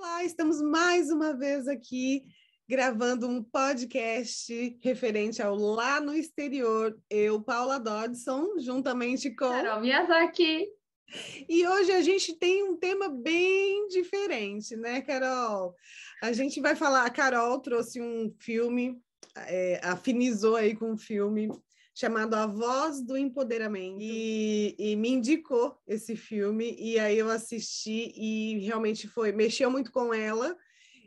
Olá, estamos mais uma vez aqui gravando um podcast referente ao Lá no Exterior. Eu, Paula Dodson, juntamente com. Carol Miyazaki. E hoje a gente tem um tema bem diferente, né, Carol? A gente vai falar. A Carol trouxe um filme, é, afinizou aí com um filme chamado A Voz do Empoderamento e, e, me indicou esse filme e aí eu assisti e realmente foi mexeu muito com ela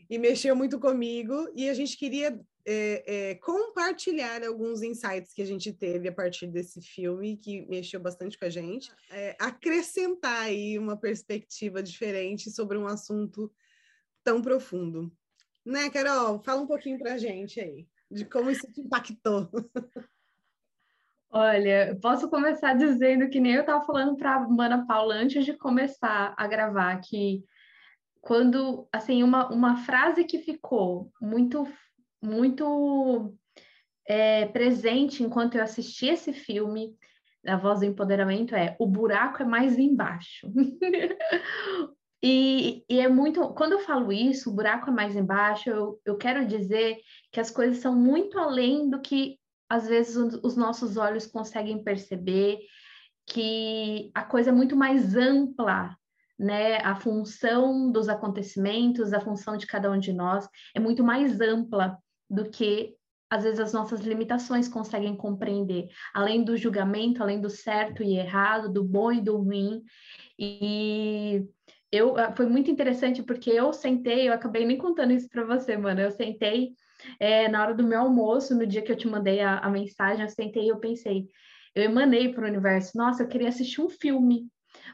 e mexeu muito comigo e a gente queria é, é, compartilhar alguns insights que a gente teve a partir desse filme que mexeu bastante com a gente, é, acrescentar aí uma perspectiva diferente sobre um assunto tão profundo, né, Carol? Fala um pouquinho para a gente aí de como isso te impactou. Olha, posso começar dizendo que nem eu estava falando para a Mana Paula antes de começar a gravar que quando, assim, uma, uma frase que ficou muito, muito é, presente enquanto eu assisti esse filme, A Voz do Empoderamento, é o buraco é mais embaixo. e, e, é muito, quando eu falo isso, o buraco é mais embaixo, eu, eu quero dizer que as coisas são muito além do que às vezes os nossos olhos conseguem perceber que a coisa é muito mais ampla, né? A função dos acontecimentos, a função de cada um de nós é muito mais ampla do que às vezes as nossas limitações conseguem compreender, além do julgamento, além do certo e errado, do bom e do ruim. E eu foi muito interessante porque eu sentei, eu acabei nem contando isso para você, mano. Eu sentei é, na hora do meu almoço, no dia que eu te mandei a, a mensagem, eu sentei e eu pensei, eu emanei para o universo, nossa, eu queria assistir um filme,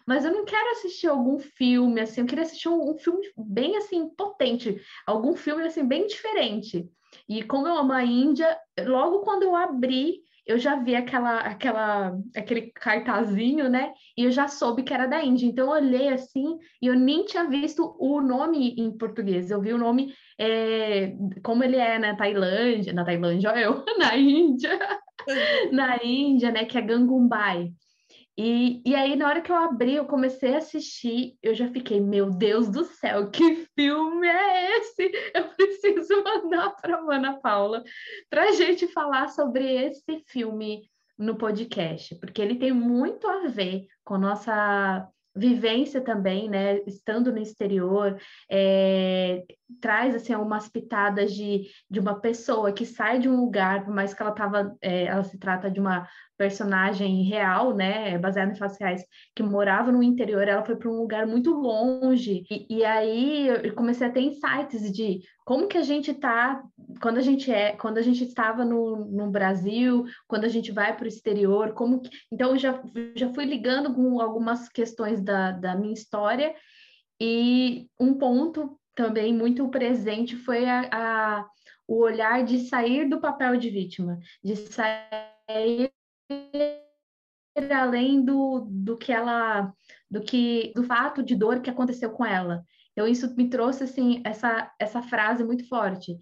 mas eu não quero assistir algum filme, assim, eu queria assistir um, um filme bem, assim, potente, algum filme, assim, bem diferente. E como eu amo a Índia, logo quando eu abri, eu já vi aquela, aquela, aquele cartazinho, né? E eu já soube que era da Índia. Então eu olhei assim e eu nem tinha visto o nome em português. Eu vi o nome é, como ele é na Tailândia, na Tailândia, eu, na Índia, na Índia, né? Que é Gangumbai. E, e aí, na hora que eu abri, eu comecei a assistir, eu já fiquei, meu Deus do céu, que filme é esse? Eu preciso mandar para a Ana Paula para a gente falar sobre esse filme no podcast, porque ele tem muito a ver com nossa vivência também, né, estando no exterior, é, traz assim umas pitadas de, de uma pessoa que sai de um lugar, por mais que ela tava, é, ela se trata de uma personagem real, né, baseada em fatos reais, que morava no interior, ela foi para um lugar muito longe, e, e, aí eu comecei a ter insights de como que a gente tá, quando a gente é, quando a gente estava no, no Brasil, quando a gente vai para o exterior, como que, então eu já, já fui ligando com algumas questões da, da minha história, e um ponto também muito presente foi a, a, o olhar de sair do papel de vítima, de sair além do, do que ela, do que do fato de dor que aconteceu com ela. Então isso me trouxe assim essa essa frase muito forte.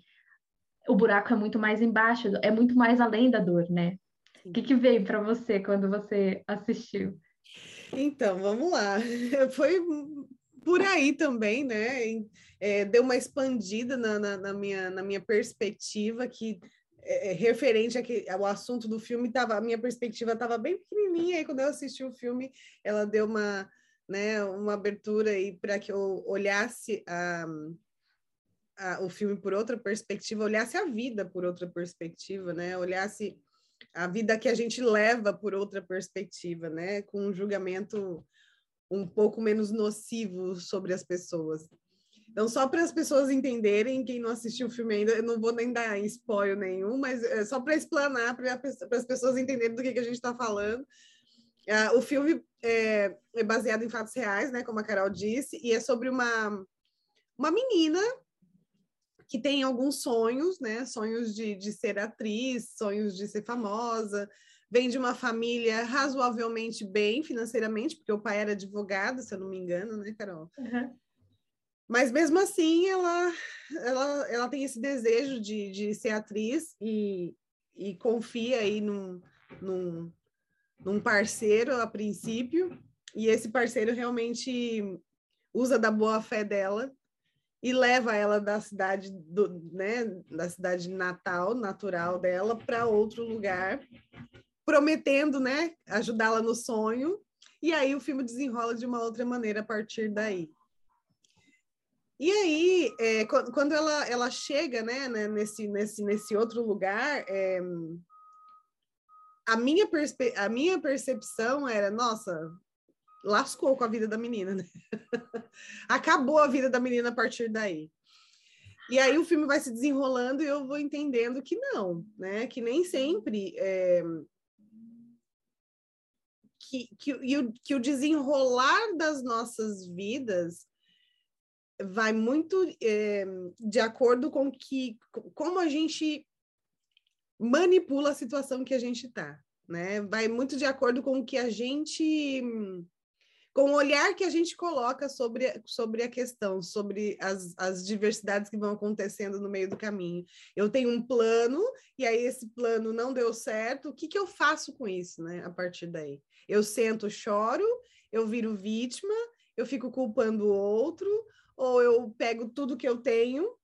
O buraco é muito mais embaixo, é muito mais além da dor, né? O que, que veio para você quando você assistiu? Então, vamos lá. Foi por aí também, né? É, deu uma expandida na, na, na, minha, na minha perspectiva, que é, é referente ao assunto do filme, tava, a minha perspectiva estava bem pequenininha, e quando eu assisti o filme, ela deu uma, né, uma abertura para que eu olhasse a, a, o filme por outra perspectiva, olhasse a vida por outra perspectiva, né? Olhasse a vida que a gente leva por outra perspectiva, né? Com um julgamento um pouco menos nocivo sobre as pessoas. Então, só para as pessoas entenderem, quem não assistiu o filme ainda, eu não vou nem dar spoiler nenhum, mas é só para explanar, para as pessoas entenderem do que, que a gente está falando. Uh, o filme é, é, baseado em fatos reais, né, como a Carol disse, e é sobre uma, uma menina que tem alguns sonhos, né, sonhos de, de ser atriz, sonhos de ser famosa, vem de uma família razoavelmente bem financeiramente, porque o pai era advogado, se eu não me engano, né, Carol? Uhum. Mas mesmo assim, ela, ela, ela tem esse desejo de, de ser atriz e, e confia aí num, num, num parceiro a princípio, e esse parceiro realmente usa da boa fé dela e leva ela da cidade do, né, da cidade natal, natural dela, para outro lugar, prometendo, né, ajudá-la no sonho. E aí o filme desenrola de uma outra maneira a partir daí. E aí, é, quando ela, ela chega né, né, nesse, nesse, nesse outro lugar, é, a, minha a minha percepção era, nossa, lascou com a vida da menina, né? Acabou a vida da menina a partir daí. E aí o filme vai se desenrolando e eu vou entendendo que não, né? Que nem sempre é... que, que, o, que o desenrolar das nossas vidas vai muito é, de acordo com que como a gente manipula a situação que a gente está, né? Vai muito de acordo com o que a gente com o olhar que a gente coloca sobre, sobre a questão, sobre as, as diversidades que vão acontecendo no meio do caminho. Eu tenho um plano, e aí esse plano não deu certo, o que, que eu faço com isso, né, a partir daí? Eu sento, choro, eu viro vítima, eu fico culpando o outro, ou eu pego tudo que eu tenho,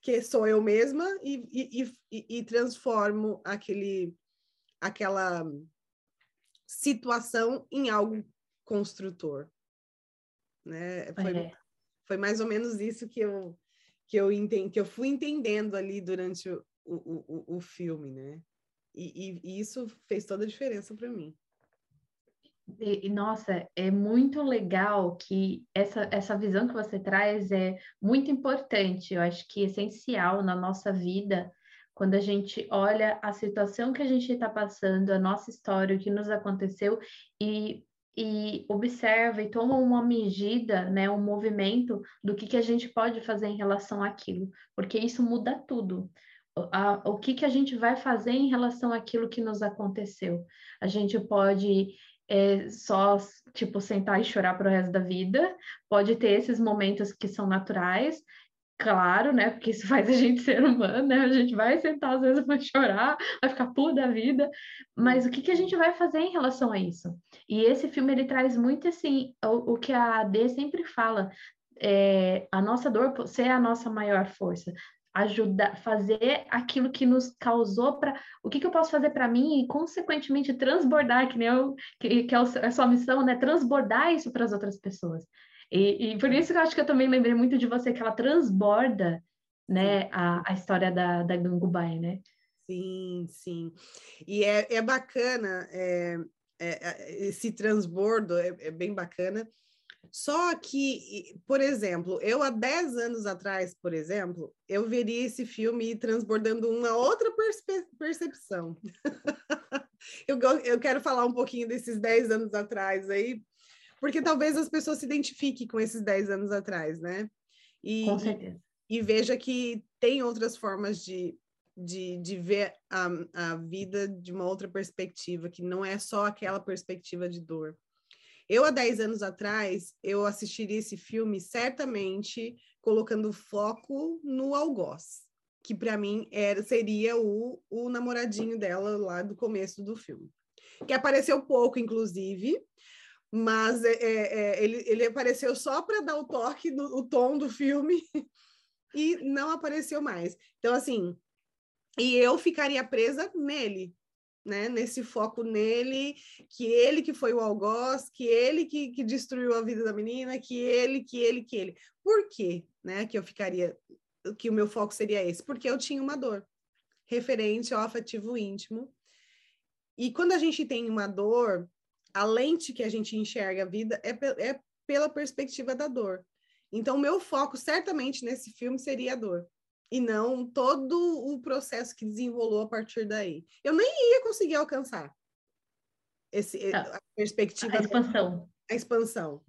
que sou eu mesma, e, e, e, e transformo aquele, aquela situação em algo construtor. Né? Foi, é. foi mais ou menos isso que eu, que eu, entendi, que eu fui entendendo ali durante o, o, o, o filme, né? E, e, e, isso fez toda a diferença para mim. E, nossa, é muito legal que essa, essa visão que você traz é muito importante, eu acho que é essencial na nossa vida, quando a gente olha a situação que a gente está passando, a nossa história, o que nos aconteceu, e e observa e toma uma medida, né, um movimento do que, que a gente pode fazer em relação àquilo, porque isso muda tudo. O que, que a gente vai fazer em relação àquilo que nos aconteceu? A gente pode é, só, tipo, sentar e chorar para o resto da vida, pode ter esses momentos que são naturais, claro, né? Porque isso faz a gente ser humano, né? A gente vai sentar, às vezes, vai chorar, vai ficar puro da vida. Mas o que, que a gente vai fazer em relação a isso? E esse filme, ele traz muito, assim, o, o que a AD sempre fala, é, a nossa dor ser a nossa maior força. Ajudar, fazer aquilo que nos causou para o que, que eu posso fazer para mim e, consequentemente, transbordar, que nem eu, que, que é a sua missão, né? Transbordar isso para as outras pessoas. E, e, por isso que eu acho que eu também lembrei muito de você, que ela transborda, né, a, a história da, da Gangubai, né? Sim, sim. E é, é bacana, é, é, é, esse transbordo é, é, bem bacana. Só que, por exemplo, eu há 10 anos atrás, por exemplo, eu veria esse filme transbordando uma outra perce percepção. eu, eu quero falar um pouquinho desses 10 anos atrás aí, porque talvez as pessoas se identifiquem com esses 10 anos atrás, né? E, com certeza. E, e veja que tem outras formas de, de, de ver a, a vida de uma outra perspectiva, que não é só aquela perspectiva de dor. Eu, há 10 anos atrás, eu assistiria esse filme certamente colocando foco no algoz, que para mim era, seria o, o namoradinho dela lá do começo do filme. Que apareceu pouco, inclusive, mas é, é, é, ele, ele apareceu só para dar o toque, no, o tom do filme, e não apareceu mais. Então, assim, e eu ficaria presa nele, né? Nesse foco nele, que ele que foi o algoz, que ele que, que destruiu a vida da menina, que ele, que ele, que ele. Por quê, né? Que eu ficaria, que o meu foco seria esse? Porque eu tinha uma dor referente ao afetivo íntimo. E quando a gente tem uma dor, a lente que a gente enxerga a vida é, é pela perspectiva da dor. Então, o meu foco certamente nesse filme seria a dor e não todo o processo que desenrolou a partir daí. Eu nem ia conseguir alcançar esse, tá. a perspectiva. A expansão. Da, a expansão.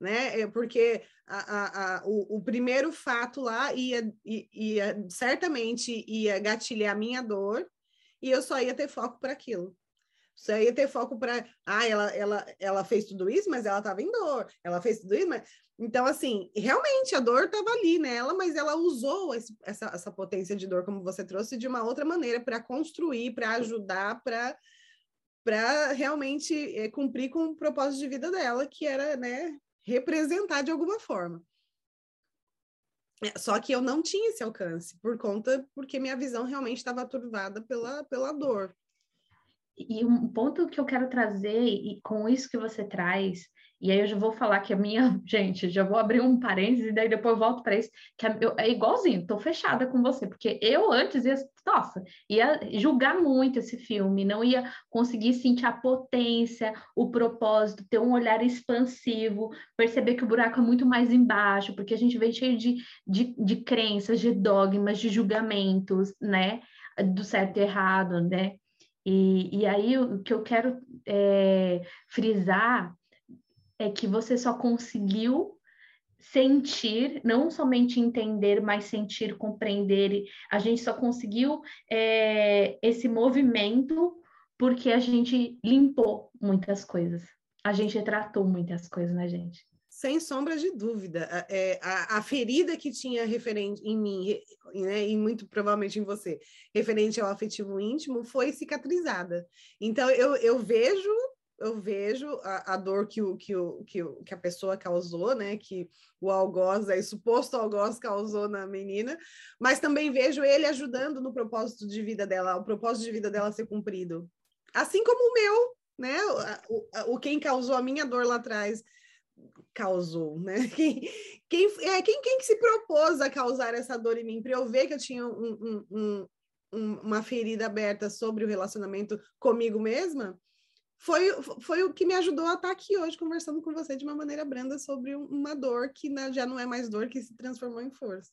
Né? É porque a, a, a, o, o, primeiro fato lá ia, ia, ia, certamente ia gatilhar a minha dor e eu só ia ter foco para aquilo. Você ia ter foco para, ah, ela, ela, ela fez tudo isso, mas ela estava em dor. Ela fez tudo isso, mas então assim, realmente a dor estava ali nela, mas ela usou esse, essa, essa potência de dor, como você trouxe, de uma outra maneira para construir, para ajudar, para para realmente é, cumprir com o propósito de vida dela, que era, né, representar de alguma forma. É, só que eu não tinha esse alcance por conta porque minha visão realmente estava turvada pela, pela dor. E um ponto que eu quero trazer, e com isso que você traz, e aí eu já vou falar que a minha, gente, já vou abrir um parênteses e daí depois eu volto para isso, que é, igualzinho, tô fechada com você, porque eu antes ia, nossa, ia julgar muito esse filme, não ia conseguir sentir a potência, o propósito, ter um olhar expansivo, perceber que o buraco é muito mais embaixo, porque a gente vem cheio de, de, de crenças, de dogmas, de julgamentos, né? Do certo e errado, né? E, e aí o que eu quero é, frisar é que você só conseguiu sentir, não somente entender, mas sentir, compreender. A gente só conseguiu é, esse movimento porque a gente limpou muitas coisas. A gente tratou muitas coisas na gente. Sem sombra de dúvida. A, é, a, a ferida que tinha referente em mim, né, e muito provavelmente em você, referente ao afetivo íntimo, foi cicatrizada. Então, eu, eu vejo eu vejo a, a, dor que, o, que, o, que, o, que a pessoa causou, né? Que o algoz, aí, suposto algoz causou na menina, mas também vejo ele ajudando no propósito de vida dela, o propósito de vida dela ser cumprido. Assim como o meu, né? O, o, quem causou a minha dor lá atrás causou, né? Quem, quem, é, quem, quem que se propôs a causar essa dor em mim? Para eu ver que eu tinha um, um, um, uma ferida aberta sobre o relacionamento comigo mesma, foi, foi o que me ajudou a estar aqui hoje conversando com você de uma maneira branda sobre uma dor que já não é mais dor, que se transformou em força.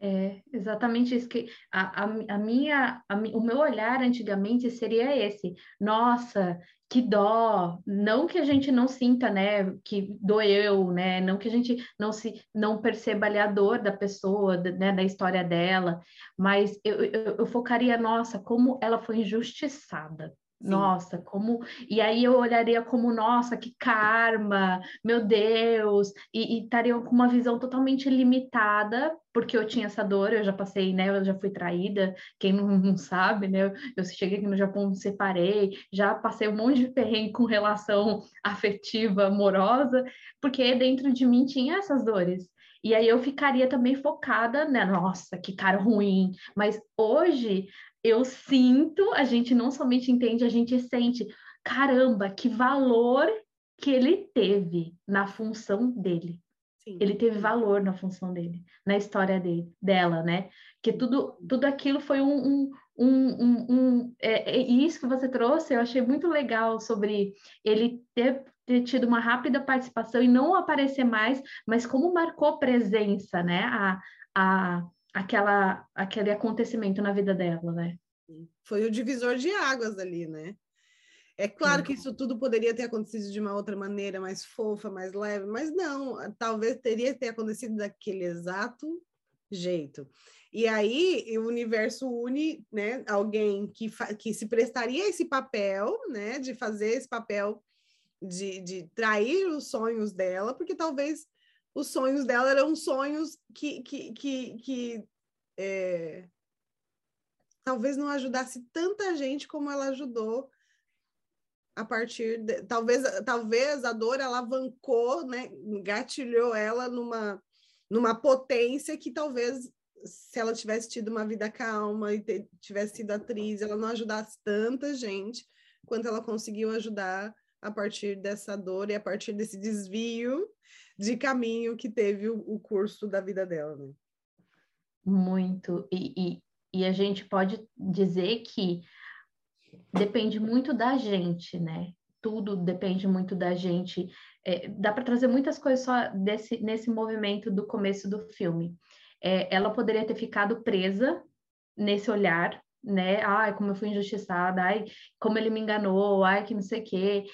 É exatamente isso que a, a, a minha, a, o meu olhar antigamente seria esse. Nossa, que dó! Não que a gente não sinta, né, que doeu, né? Não que a gente não se não perceba ali a dor da pessoa, né, da história dela, mas eu, eu, eu focaria, nossa, como ela foi injustiçada. Sim. Nossa, como. E aí eu olharia como, nossa, que karma, meu Deus, e, estaria com uma visão totalmente limitada, porque eu tinha essa dor, eu já passei, né? Eu já fui traída, quem não, não sabe, né? Eu, eu cheguei aqui no Japão, me separei, já passei um monte de perrengue com relação afetiva, amorosa, porque dentro de mim tinha essas dores. E aí eu ficaria também focada, né? Nossa, que cara ruim. Mas hoje eu sinto, a gente não somente entende, a gente sente, caramba, que valor que ele teve na função dele. Sim. Ele teve valor na função dele, na história dele, dela, né? Que tudo, tudo aquilo foi um, um, um, um, um é, é, isso que você trouxe, eu achei muito legal sobre ele ter, ter tido uma rápida participação e não aparecer mais, mas como marcou presença, né? A, a, aquela, aquele acontecimento na vida dela, né? Foi o divisor de águas ali, né? É claro que isso tudo poderia ter acontecido de uma outra maneira, mais fofa, mais leve, mas não, talvez teria ter acontecido daquele exato jeito. E aí o universo une, né, alguém que, que se prestaria a esse papel, né, de fazer esse papel de, de trair os sonhos dela, porque talvez os sonhos dela eram sonhos que, que, que, que é, talvez não ajudasse tanta gente como ela ajudou a partir de, talvez talvez a dor alavancou, né, gatilhou ela numa numa potência que talvez se ela tivesse tido uma vida calma e ter, tivesse sido atriz, ela não ajudasse tanta gente quanto ela conseguiu ajudar a partir dessa dor e a partir desse desvio de caminho que teve o, o curso da vida dela, né? Muito. E, e, e a gente pode dizer que depende muito da gente, né? Tudo depende muito da gente. É, dá para trazer muitas coisas só desse, nesse movimento do começo do filme. É, ela poderia ter ficado presa nesse olhar, né? Ai, como eu fui injustiçada, ai, como ele me enganou, ai, que não sei o quê.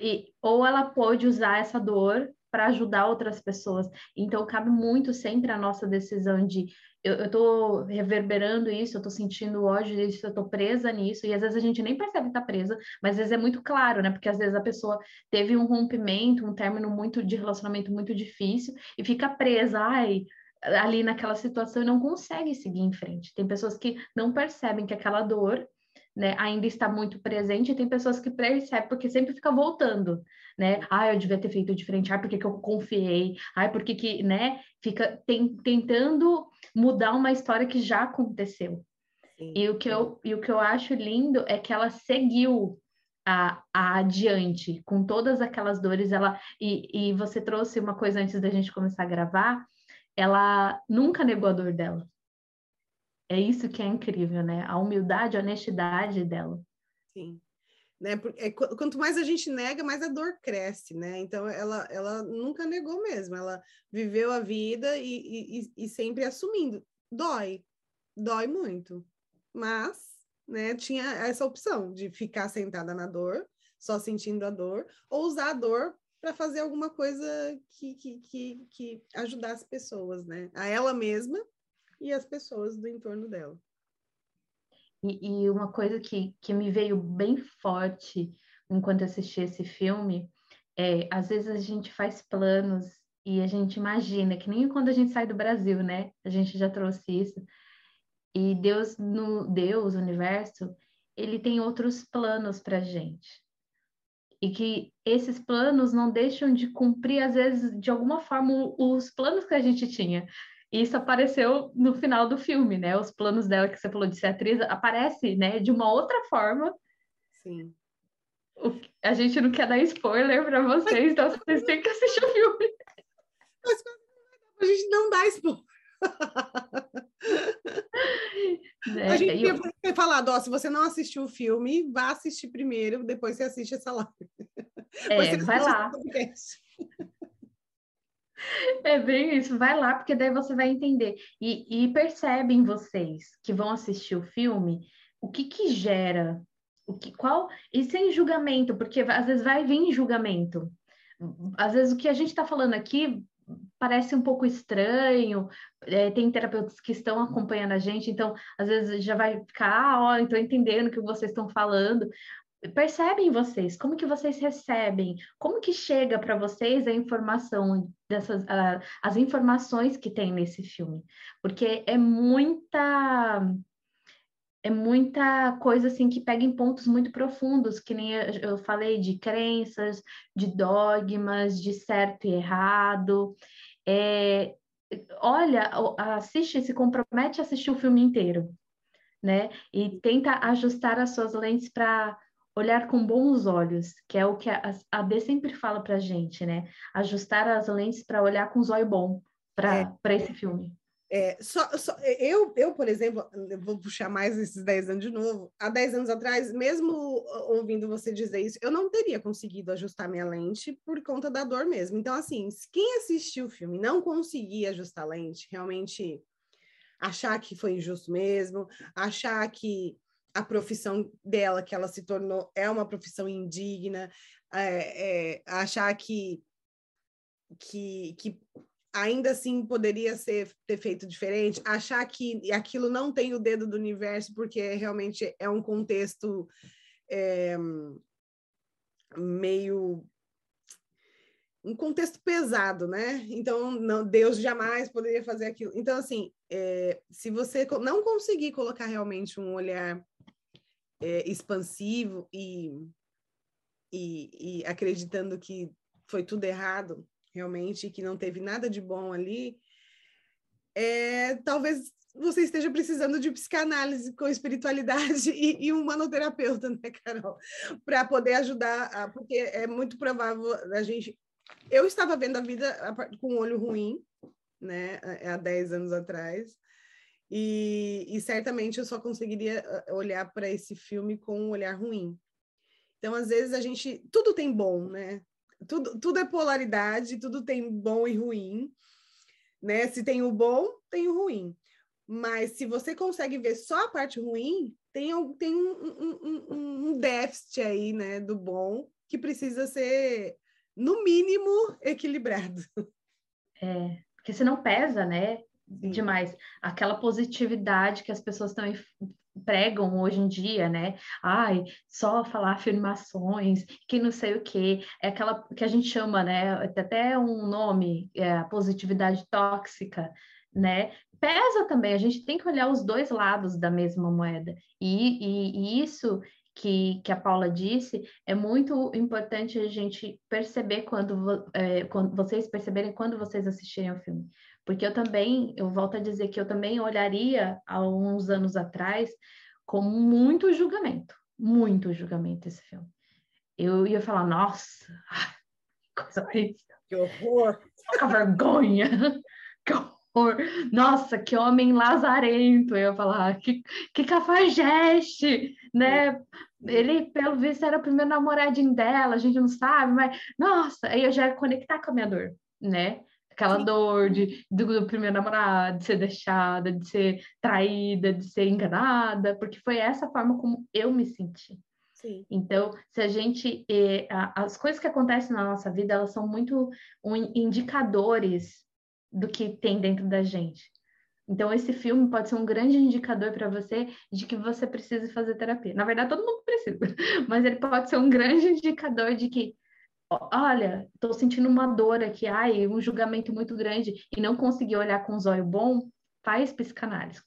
E, ou ela pode usar essa dor para ajudar outras pessoas. Então, cabe muito sempre a nossa decisão de eu, estou reverberando isso, eu estou sentindo ódio disso, eu estou presa nisso, e às vezes a gente nem percebe que está presa, mas às vezes é muito claro, né? Porque às vezes a pessoa teve um rompimento, um término muito de relacionamento muito difícil e fica presa, ai, ali naquela situação e não consegue seguir em frente. Tem pessoas que não percebem que aquela dor né, ainda está muito presente, e tem pessoas que percebem, porque sempre fica voltando, né? Ah, eu devia ter feito diferente, ah, porque que eu confiei, ah, porque que, né? Fica tem, tentando mudar uma história que já aconteceu. Sim. E o, que eu, e o que eu acho lindo é que ela seguiu a, a adiante, com todas aquelas dores, ela e, e você trouxe uma coisa antes da gente começar a gravar, ela nunca negou a dor dela. É isso que é incrível, né? A humildade, a honestidade dela. Sim. Né? Porque, é, quanto mais a gente nega, mais a dor cresce, né? Então ela, ela nunca negou mesmo, ela viveu a vida e, e, e sempre assumindo. Dói, dói muito, mas né, tinha essa opção de ficar sentada na dor, só sentindo a dor, ou usar a dor para fazer alguma coisa que, que, que, que ajudasse pessoas, né? A ela mesma e as pessoas do entorno dela. E, e uma coisa que, que me veio bem forte enquanto assisti esse filme é, às vezes a gente faz planos e a gente imagina, que nem quando a gente sai do Brasil, né? A gente já trouxe isso. E Deus, no Deus, universo, ele tem outros planos para gente. E que esses planos não deixam de cumprir, às vezes, de alguma forma, os planos que a gente tinha isso apareceu no final do filme, né? Os planos dela que você falou de ser atriz aparece, né, de uma outra forma. Sim. O, a gente não quer dar spoiler para vocês, então vocês têm que assistir o filme. Mas a gente não dá spoiler. É, a gente eu... ter falado, ó, se você não assistiu o filme, vá assistir primeiro, depois você assiste essa live. É, vai lá. É bem isso, vai lá, porque daí você vai entender. E, e percebem vocês que vão assistir o filme o que que gera, o que, qual, e sem julgamento, porque às vezes vai vir julgamento. Às vezes o que a gente está falando aqui parece um pouco estranho, é, tem terapeutas que estão acompanhando a gente, então às vezes já vai ficar, ah, ó, estou entendendo o que vocês estão falando, percebem vocês, como que vocês recebem, como que chega para vocês a informação dessas uh, as informações que tem nesse filme, porque é muita é muita coisa assim que pega em pontos muito profundos, que nem eu falei de crenças, de dogmas, de certo e errado. É, olha, assiste, se compromete a assistir o filme inteiro, né? E tenta ajustar as suas lentes para olhar com bons olhos, que é o que a, B sempre fala para gente, né? Ajustar as lentes para olhar com os olhos bom para é, esse filme. É, só, só, eu, eu, por exemplo, eu vou puxar mais esses 10 anos de novo. Há 10 anos atrás, mesmo ouvindo você dizer isso, eu não teria conseguido ajustar minha lente por conta da dor mesmo. Então, assim, quem assistiu o filme não conseguir ajustar a lente, realmente achar que foi injusto mesmo, achar que a profissão dela, que ela se tornou, é uma profissão indigna, é, é, achar que, que, que ainda assim poderia ser ter feito diferente, achar que aquilo não tem o dedo do universo, porque realmente é um contexto é, meio um contexto pesado, né? Então, não, Deus jamais poderia fazer aquilo. Então, assim, é, se você não conseguir colocar realmente um olhar é, expansivo e, e, e acreditando que foi tudo errado, realmente, que não teve nada de bom ali, é, talvez você esteja precisando de psicanálise com espiritualidade e, e um manoterapeuta, né, Carol? Para poder ajudar, a, porque é muito provável a gente. Eu estava vendo a vida com um olho ruim, né, há 10 anos atrás, e, e certamente eu só conseguiria ah, olhar para esse filme com um olhar ruim. Então, às vezes, a gente. Tudo tem bom, né? Tudo, tudo é polaridade, tudo tem bom e ruim. Né? Se tem o bom, tem o ruim. Mas se você consegue ver só a parte ruim, tem, tem um, um, um déficit aí, né, do bom, que precisa ser, no mínimo, equilibrado. É, porque senão pesa, né? Demais. Aquela positividade que as pessoas também pregam hoje em dia, né? Ai, só falar afirmações, que não sei o quê. É aquela que a gente chama, né? Até um nome, é positividade tóxica, né? pesa também, a gente tem que olhar os dois lados da mesma moeda. E, e, e isso que, que a Paula disse, é muito importante a gente perceber quando, é, quando vocês perceberem quando vocês assistirem ao filme. Porque eu também, eu volto a dizer que eu também olharia há uns anos atrás com muito julgamento, muito julgamento esse filme. Eu ia falar, nossa, que coisa horrível. Que horror! Que vergonha! Que horror! Nossa, que homem lazarento! Eu ia falar, que, que cafajeste, né? Ele, pelo visto, era o primeiro namoradinho dela, a gente não sabe, mas, nossa, aí eu já ia conectar com a minha dor, né? Aquela Sim. dor de, do, do, primeiro namorado, de ser deixada, de ser traída, de ser enganada, porque foi essa forma como eu me senti. Sim. Então, se a gente. Eh, as coisas que acontecem na nossa vida, elas são muito um, indicadores do que tem dentro da gente. Então, esse filme pode ser um grande indicador para você de que você precisa fazer terapia. Na verdade, todo mundo precisa, mas ele pode ser um grande indicador de que olha, estou sentindo uma dor aqui, ai, um julgamento muito grande e não consegui olhar com os olhos bom, faz psicanálise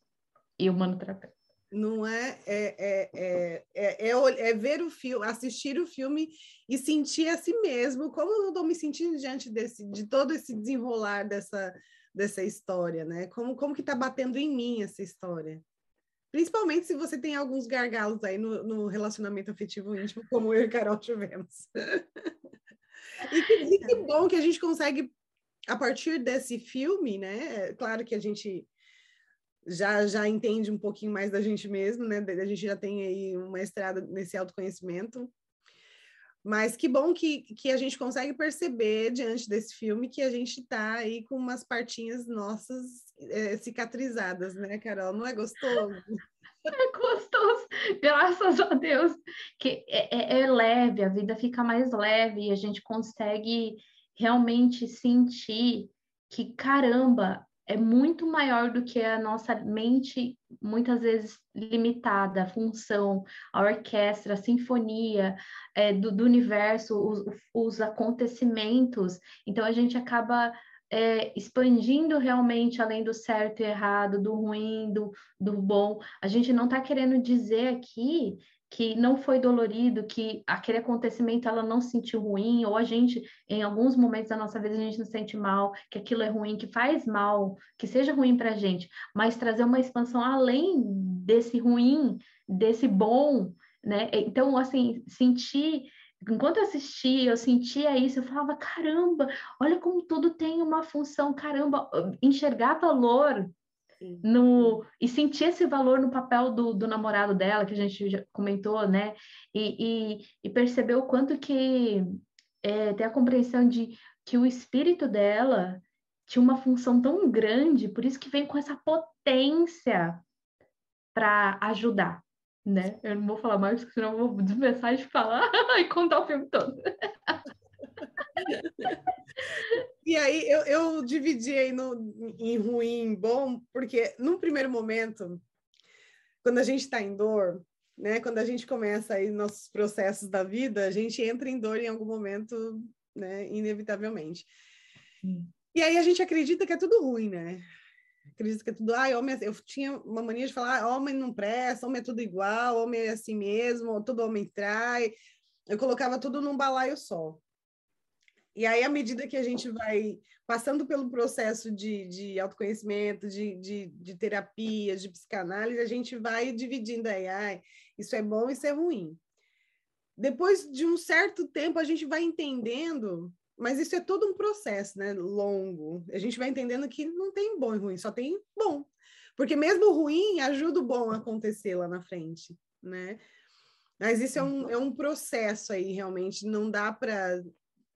e humanoterapeuta. Não é é, é, é, é, é, é, ver o filme, assistir o filme e sentir a si mesmo, como eu estou me sentindo diante desse, de todo esse desenrolar dessa, dessa história, né? Como, como que está batendo em mim essa história? Principalmente se você tem alguns gargalos aí no, no relacionamento afetivo íntimo, como eu e Carol tivemos. E que, e que bom que a gente consegue, a partir desse filme, né? Claro que a gente já, já entende um pouquinho mais da gente mesmo, né? A gente já tem aí uma estrada nesse autoconhecimento. Mas que bom que, que a gente consegue perceber diante desse filme que a gente está aí com umas partinhas nossas é, cicatrizadas, né, Carol? Não é gostoso? É gostoso, graças a Deus, que é, é, é, leve, a vida fica mais leve e a gente consegue realmente sentir que, caramba, é muito maior do que a nossa mente, muitas vezes limitada, a função, a orquestra, a sinfonia é, do, do, universo, os, os acontecimentos. Então, a gente acaba é, expandindo realmente além do certo e errado, do ruim, do, do bom. A gente não está querendo dizer aqui que não foi dolorido, que aquele acontecimento ela não se sentiu ruim, ou a gente, em alguns momentos da nossa vida, a gente não se sente mal, que aquilo é ruim, que faz mal, que seja ruim para a gente, mas trazer uma expansão além desse ruim, desse bom, né? Então, assim, sentir enquanto eu assistia, eu sentia isso, eu falava, caramba, olha como tudo tem uma função, caramba, enxergar valor no e sentir esse valor no papel do, do namorado dela, que a gente já comentou, né? E, e, e perceber o quanto que é, ter a compreensão de que o espírito dela tinha uma função tão grande, por isso que vem com essa potência para ajudar né? Eu não vou falar mais, porque senão eu vou desmessar de falar e contar o filme todo. E aí eu, eu dividi aí no, em ruim, bom, porque no primeiro momento, quando a gente está em dor, né? Quando a gente começa aí nossos processos da vida, a gente entra em dor em algum momento, né? Inevitavelmente. Sim. E aí a gente acredita que é tudo ruim, né? acredito que é tudo, ah, homem, eu tinha uma mania de falar, ah, homem não presta, homem é tudo igual, homem é assim mesmo, todo homem trai. Eu colocava tudo num balaio só. E aí, à medida que a gente vai passando pelo processo de, de autoconhecimento, de, de, de terapia, de psicanálise, a gente vai dividindo aí, ah, isso é bom, isso é ruim. Depois de um certo tempo, a gente vai entendendo mas isso é todo um processo, né? Longo. A gente vai entendendo que não tem bom e ruim, só tem bom. Porque mesmo o ruim ajuda o bom a acontecer lá na frente, né? Mas isso é um, é um processo aí, realmente. Não dá para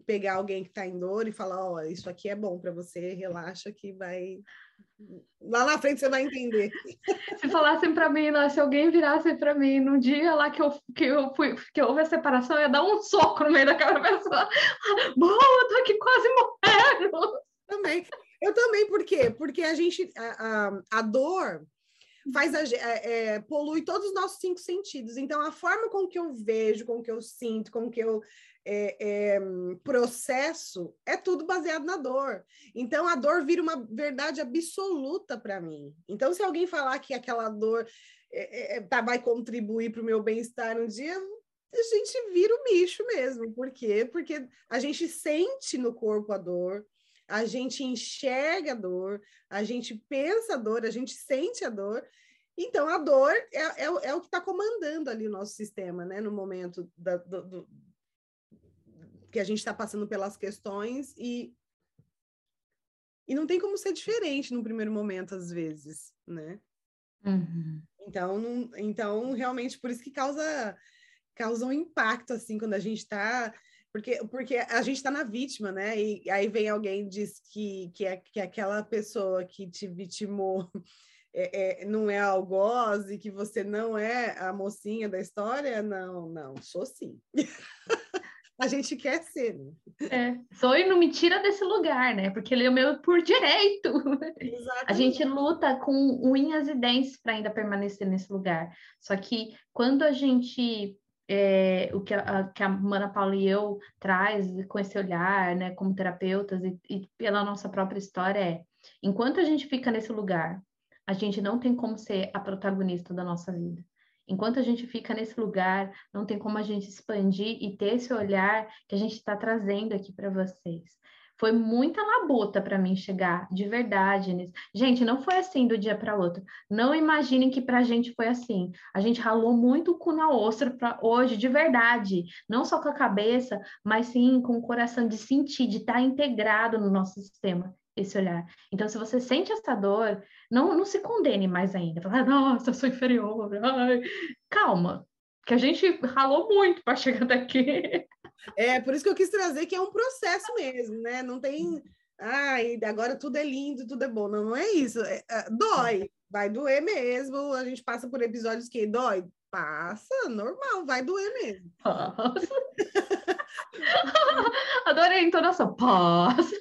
pegar alguém que está em dor e falar: Ó, oh, isso aqui é bom para você, relaxa que vai Lá na frente você vai entender. Se falassem para mim, se alguém virasse para mim no dia lá que eu, que eu fui, que houve a separação, eu ia dar um soco no meio da cara da pessoa. Boa, eu tô aqui quase morrendo. Também. Eu também, por quê? Porque a gente, a, a, a dor, faz a, é, é, polui todos os nossos cinco sentidos. Então, a forma com que eu vejo, com que eu sinto, com que eu é, é, processo, é tudo baseado na dor. Então, a dor vira uma verdade absoluta para mim. Então, se alguém falar que aquela dor é, é, tá, vai contribuir para o meu bem-estar um dia, a gente vira o bicho mesmo. Por quê? Porque a gente sente no corpo a dor, a gente enxerga a dor, a gente pensa a dor, a gente sente a dor. Então, a dor é, é, é o que está comandando ali o nosso sistema, né? No momento da, do, do, que a gente está passando pelas questões e e não tem como ser diferente no primeiro momento, às vezes, né? Uhum. Então, não, então, realmente, por isso que causa, causa um impacto, assim, quando a gente está porque, porque a gente está na vítima, né? E aí vem alguém e diz que, que, é, que é aquela pessoa que te vitimou é, é, não é algoz e que você não é a mocinha da história. Não, não, sou sim. a gente quer ser. Né? É, sou e não me tira desse lugar, né? Porque ele é o meu por direito. Exatamente. A gente luta com unhas e dentes para ainda permanecer nesse lugar. Só que quando a gente é, o que a, que a Mana Paula e eu traz com esse olhar, né, como terapeutas e, e pela nossa própria história é, enquanto a gente fica nesse lugar, a gente não tem como ser a protagonista da nossa vida. Enquanto a gente fica nesse lugar, não tem como a gente expandir e ter esse olhar que a gente está trazendo aqui para vocês. Foi muita labuta para mim chegar de verdade nisso. Gente, não foi assim do dia para outro. Não imaginem que para a gente foi assim. A gente ralou muito o cu na ostra para hoje, de verdade. Não só com a cabeça, mas sim com o coração de sentir, de estar tá integrado no nosso sistema esse olhar. Então, se você sente essa dor, não, não se condene mais ainda. Fala, nossa, eu sou inferior. Ai. Calma, que a gente ralou muito para chegar daqui. É, por isso que eu quis trazer que é um processo mesmo, né? Não tem. Ai, agora tudo é lindo, tudo é bom. Não, não é isso. É, é, dói, vai doer mesmo. A gente passa por episódios que dói. Passa, normal, vai doer mesmo. Passa. Adorei a entonação. Passa.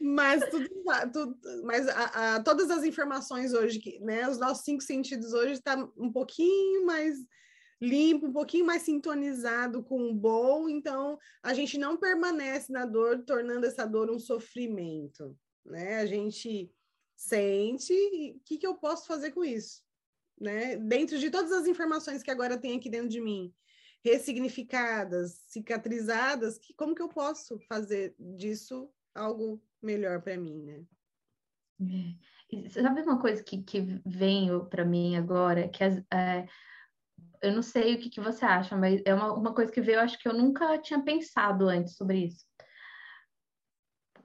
mas tudo, tudo mas a, a, todas as informações hoje, que, né, os nossos cinco sentidos hoje está um pouquinho mais limpo, um pouquinho mais sintonizado com o bom, então a gente não permanece na dor, tornando essa dor um sofrimento, né? A gente sente o que, que eu posso fazer com isso, né? Dentro de todas as informações que agora tem aqui dentro de mim, ressignificadas, cicatrizadas, que, como que eu posso fazer disso algo melhor para mim, né? É. Sabe uma coisa que, que veio para mim agora, que as, é, eu não sei o que, que você acha, mas é uma, uma coisa que veio, acho que eu nunca tinha pensado antes sobre isso.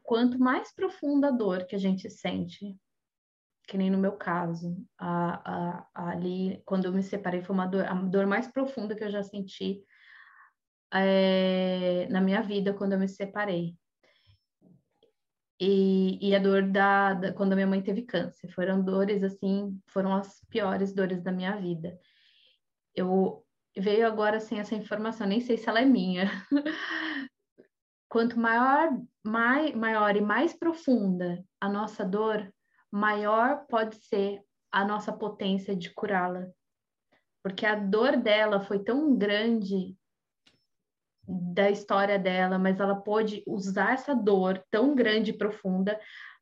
Quanto mais profunda a dor que a gente sente, que nem no meu caso, a, a, ali, quando eu me separei, foi uma dor, a dor mais profunda que eu já senti é, na minha vida quando eu me separei. E, e a dor da, da, quando a minha mãe teve câncer. Foram dores, assim, foram as piores dores da minha vida eu veio agora assim essa informação, nem sei se ela é minha. Quanto maior, mai, maior e mais profunda a nossa dor, maior pode ser a nossa potência de curá-la. Porque a dor dela foi tão grande da história dela, mas ela pôde usar essa dor tão grande e profunda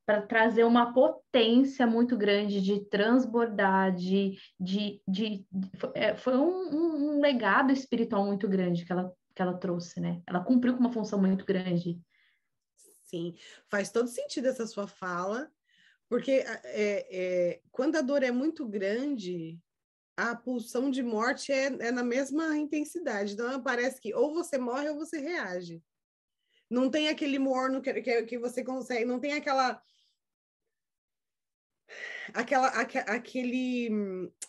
para trazer uma potência muito grande de transbordar, de, de, de, de é, foi um, um, legado espiritual muito grande que ela, que ela trouxe, né? Ela cumpriu com uma função muito grande. Sim, faz todo sentido essa sua fala, porque é, é, quando a dor é muito grande, a pulsão de morte é, é na mesma intensidade. Então, parece que ou você morre ou você reage. Não tem aquele morno que, que, que você consegue, não tem aquela aquela, aquele,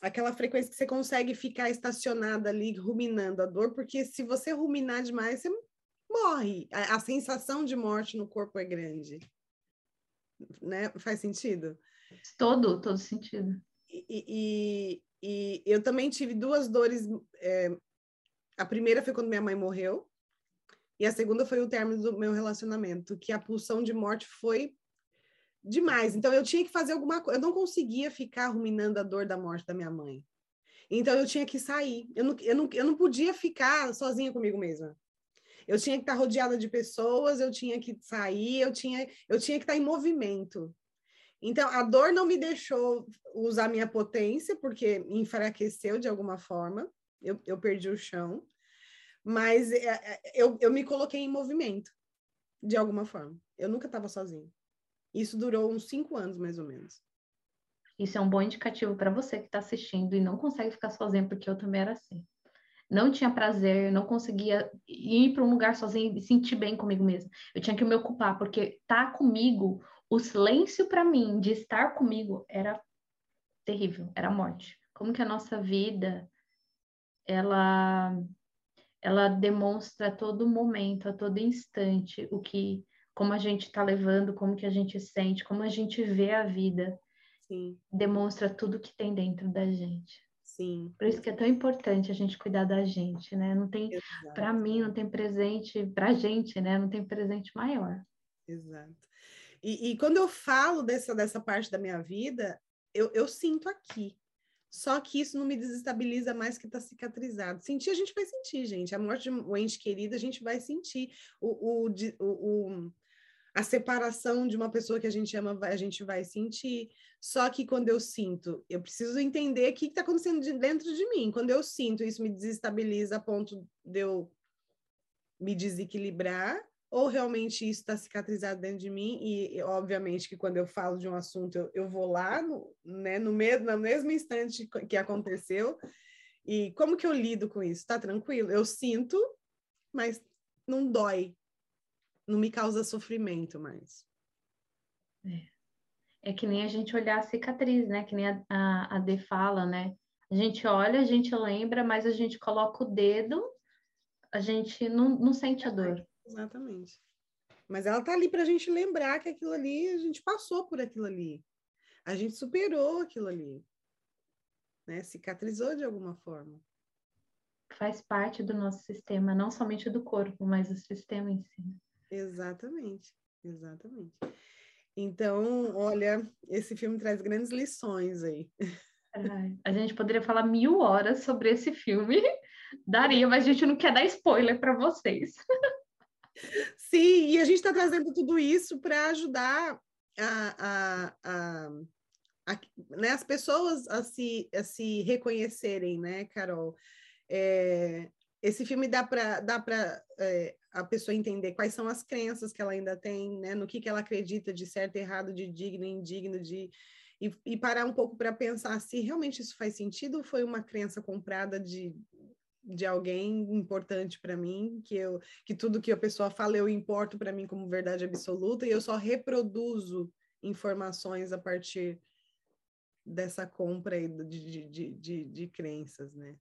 aquela frequência que você consegue ficar estacionada ali, ruminando a dor, porque se você ruminar demais, você morre. A, a sensação de morte no corpo é grande. Né? Faz sentido? Todo, todo sentido. E, e, e eu também tive duas dores. É, a primeira foi quando minha mãe morreu, e a segunda foi o término do meu relacionamento, que a pulsão de morte foi demais. Então eu tinha que fazer alguma coisa. Eu não conseguia ficar ruminando a dor da morte da minha mãe. Então eu tinha que sair. Eu não, eu não, eu não podia ficar sozinha comigo mesma. Eu tinha que estar rodeada de pessoas, eu tinha que sair, eu tinha, eu tinha que estar em movimento. Então, a dor não me deixou usar minha potência, porque me enfraqueceu de alguma forma, eu, eu perdi o chão, mas é, é, eu, eu me coloquei em movimento, de alguma forma. Eu nunca estava sozinha. Isso durou uns cinco anos, mais ou menos. Isso é um bom indicativo para você que está assistindo e não consegue ficar sozinho, porque eu também era assim não tinha prazer, não conseguia ir para um lugar sozinho e sentir bem comigo mesma. Eu tinha que me ocupar, porque tá comigo, o silêncio para mim de estar comigo era terrível, era morte. Como que a nossa vida ela ela demonstra a todo momento, a todo instante o que como a gente está levando, como que a gente sente, como a gente vê a vida. Sim. Demonstra tudo que tem dentro da gente. Sim. Por isso que é tão importante a gente cuidar da gente, né? Não tem, para mim, não tem presente, para a gente, né? Não tem presente maior. Exato. E, e, quando eu falo dessa, dessa parte da minha vida, eu, eu sinto aqui. Só que isso não me desestabiliza mais que está cicatrizado. Sentir, a gente vai sentir, gente. A morte de um ente querido, a gente vai sentir. O, o, o, o a separação de uma pessoa que a gente ama, a gente vai sentir. Só que quando eu sinto, eu preciso entender o que está acontecendo de dentro de mim. Quando eu sinto, isso me desestabiliza a ponto de eu me desequilibrar, ou realmente isso está cicatrizado dentro de mim, e, obviamente que quando eu falo de um assunto, eu, eu vou lá, no, né, no, mesmo, no mesmo instante que aconteceu, e como que eu lido com isso? Tá tranquilo? Eu sinto, mas não dói, não me causa sofrimento mais. É. é que nem a gente olhar a cicatriz, né? Que nem a, a, a D fala, né? A gente olha, a gente lembra, mas a gente coloca o dedo, a gente não, não sente a dor. Exatamente. Mas ela tá ali para a gente lembrar que aquilo ali, a gente passou por aquilo ali. A gente superou aquilo ali. Né? Cicatrizou de alguma forma. Faz parte do nosso sistema, não somente do corpo, mas do sistema em si. Exatamente, exatamente. Então, olha, esse filme traz grandes lições aí. a gente poderia falar mil horas sobre esse filme, daria, mas a gente não quer dar spoiler para vocês. Sim, e a gente está trazendo tudo isso para ajudar a, a, a, a né, as pessoas a se, a se reconhecerem, né, Carol? É, esse filme dá para dá é, a pessoa entender quais são as crenças que ela ainda tem, né? No que, que ela acredita de certo, errado, de digno, indigno, de e, e parar um pouco para pensar se realmente isso faz sentido ou foi uma crença comprada de, de alguém importante para mim, que eu que tudo que a pessoa fala eu importo para mim como verdade absoluta e eu só reproduzo informações a partir dessa compra de, de, de, de, crenças, né?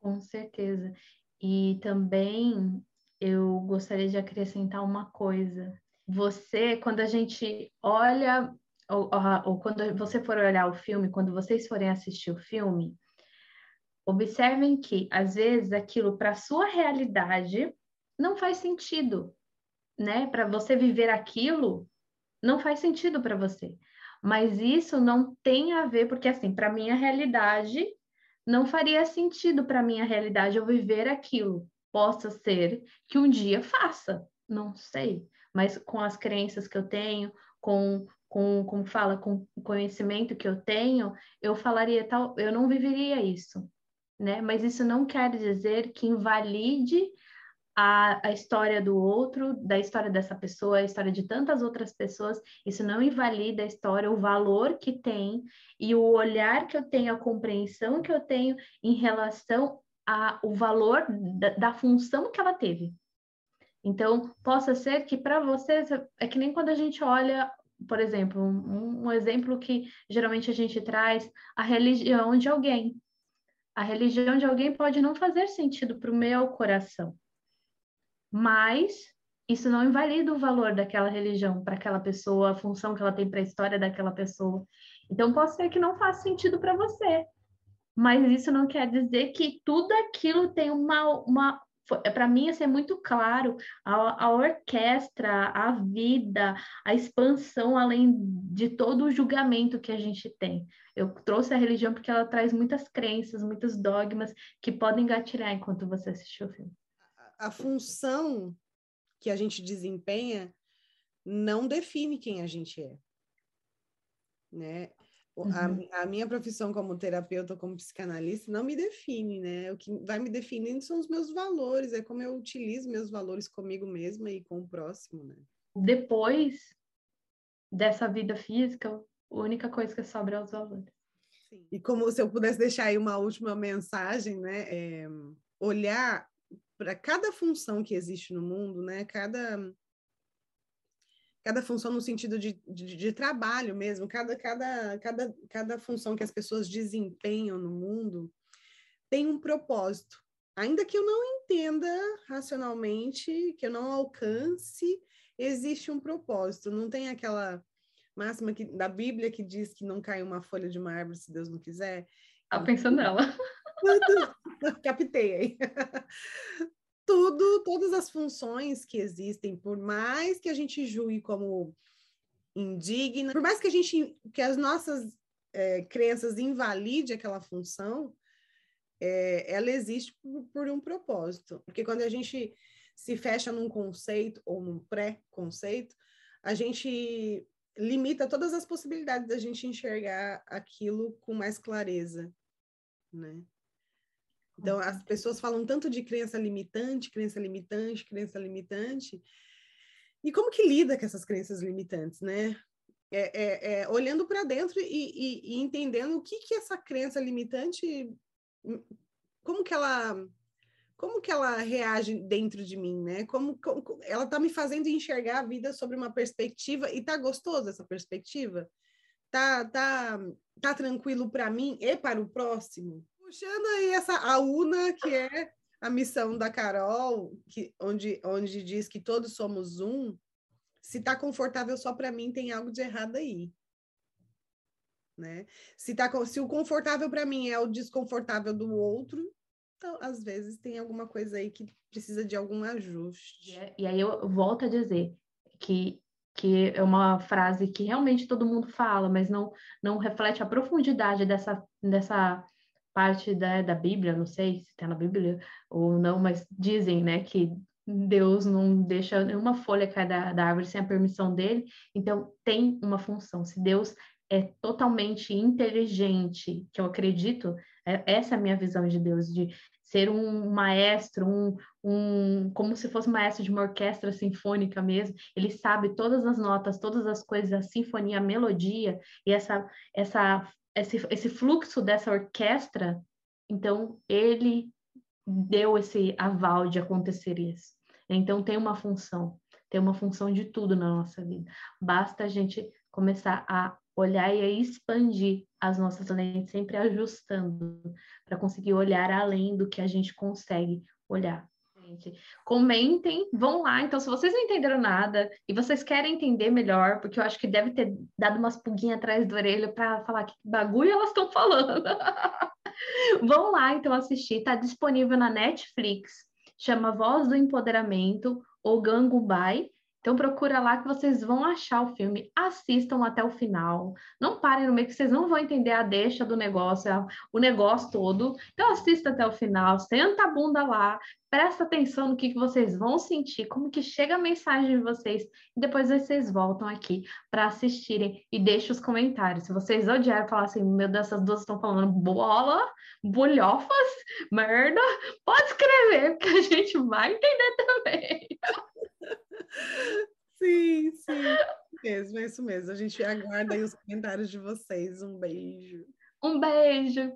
Com certeza. E também eu gostaria de acrescentar uma coisa. Você, quando a gente olha, ou, ou, quando você for olhar o filme, quando vocês forem assistir o filme, observem que, às vezes, aquilo para a sua realidade não faz sentido, né? Para você viver aquilo, não faz sentido para você. Mas isso não tem a ver, porque, assim, para minha realidade, não faria sentido para minha realidade eu viver aquilo. Possa ser que um dia faça, não sei, mas com as crenças que eu tenho, com com como fala, com o conhecimento que eu tenho, eu falaria tal, eu não viveria isso, né? Mas isso não quer dizer que invalide a, a história do outro, da história dessa pessoa, a história de tantas outras pessoas, isso não invalida a história, o valor que tem e o olhar que eu tenho, a compreensão que eu tenho em relação ao valor da, da função que ela teve. Então, possa ser que para vocês, é que nem quando a gente olha, por exemplo, um, um exemplo que geralmente a gente traz, a religião de alguém. A religião de alguém pode não fazer sentido para o meu coração mas isso não invalida o valor daquela religião para aquela pessoa, a função que ela tem para a história daquela pessoa. Então, pode ser que não faça sentido para você, mas isso não quer dizer que tudo aquilo tem uma, uma para mim, assim, é muito claro a, a orquestra, a vida, a expansão além de todo o julgamento que a gente tem. Eu trouxe a religião porque ela traz muitas crenças, muitos dogmas que podem gatilhar enquanto você assistiu o filme. A função que a gente desempenha não define quem a gente é, né? Uhum. A, a, minha profissão como terapeuta, como psicanalista, não me define, né? O que vai me definindo são os meus valores, é como eu utilizo meus valores comigo mesma e com o próximo, né? Depois dessa vida física, a única coisa que sobra é os valores. Sim. E como se eu pudesse deixar aí uma última mensagem, né? É, olhar para cada função que existe no mundo, né? Cada cada função no sentido de, de, de, trabalho mesmo, cada, cada, cada, cada função que as pessoas desempenham no mundo tem um propósito. Ainda que eu não entenda racionalmente, que eu não alcance, existe um propósito. Não tem aquela máxima que, da Bíblia que diz que não cai uma folha de uma árvore se Deus não quiser. Tá pensando nela. Captei aí tudo, todas as funções que existem, por mais que a gente julgue como indigna, por mais que a gente, que as nossas é, crenças invalide aquela função, é, ela existe por, por, um propósito. Porque quando a gente se fecha num conceito ou num pré-conceito, a gente limita todas as possibilidades da gente enxergar aquilo com mais clareza, né? Então, as pessoas falam tanto de crença limitante, crença limitante, crença limitante. E como que lida com essas crenças limitantes, né? É, é, é olhando para dentro e, e, e, entendendo o que que essa crença limitante, como que ela, como que ela reage dentro de mim, né? Como, como ela está me fazendo enxergar a vida sobre uma perspectiva e tá gostoso essa perspectiva? Tá, tá, tá tranquilo para mim e para o próximo? Puxando aí essa a UNA, que é a missão da Carol, que, onde, onde diz que todos somos um, se está confortável só para mim, tem algo de errado aí. Né? Se, tá, se o confortável para mim é o desconfortável do outro, então, às vezes tem alguma coisa aí que precisa de algum ajuste. É, e aí eu volto a dizer que, que é uma frase que realmente todo mundo fala, mas não, não reflete a profundidade dessa, dessa parte da, da Bíblia, não sei se está na Bíblia ou não, mas dizem, né, que Deus não deixa nenhuma folha cair da, da árvore sem a permissão dele, então tem uma função. Se Deus é totalmente inteligente, que eu acredito, é, essa é a minha visão de Deus, de ser um maestro, um, um, como se fosse maestro de uma orquestra sinfônica mesmo. Ele sabe todas as notas, todas as coisas, a sinfonia, a melodia, e essa, essa esse, esse fluxo dessa orquestra, então ele deu esse aval de acontecer isso. Então tem uma função, tem uma função de tudo na nossa vida. Basta a gente começar a olhar e a expandir as nossas lentes, sempre ajustando para conseguir olhar além do que a gente consegue olhar Comentem, vão lá. Então, se vocês não entenderam nada e vocês querem entender melhor, porque eu acho que deve ter dado umas pulguinhas atrás do orelho para falar que bagulho elas estão falando. vão lá, então, assistir. Está disponível na Netflix. Chama Voz do Empoderamento ou Gangubai. Então procura lá que vocês vão achar o filme, assistam até o final. Não parem no meio que vocês não vão entender a deixa do negócio, o negócio todo. Então assista até o final, senta a bunda lá, presta atenção no que, que vocês vão sentir, como que chega a mensagem de vocês, e depois vocês voltam aqui para assistirem e deixem os comentários. Se vocês odiaram falar assim, meu Deus, essas duas estão falando bola, bolhofas, merda, pode escrever, porque a gente vai entender também. Sim, sim. Mesmo, é isso mesmo. A gente aguarda aí os comentários de vocês. Um beijo. Um beijo.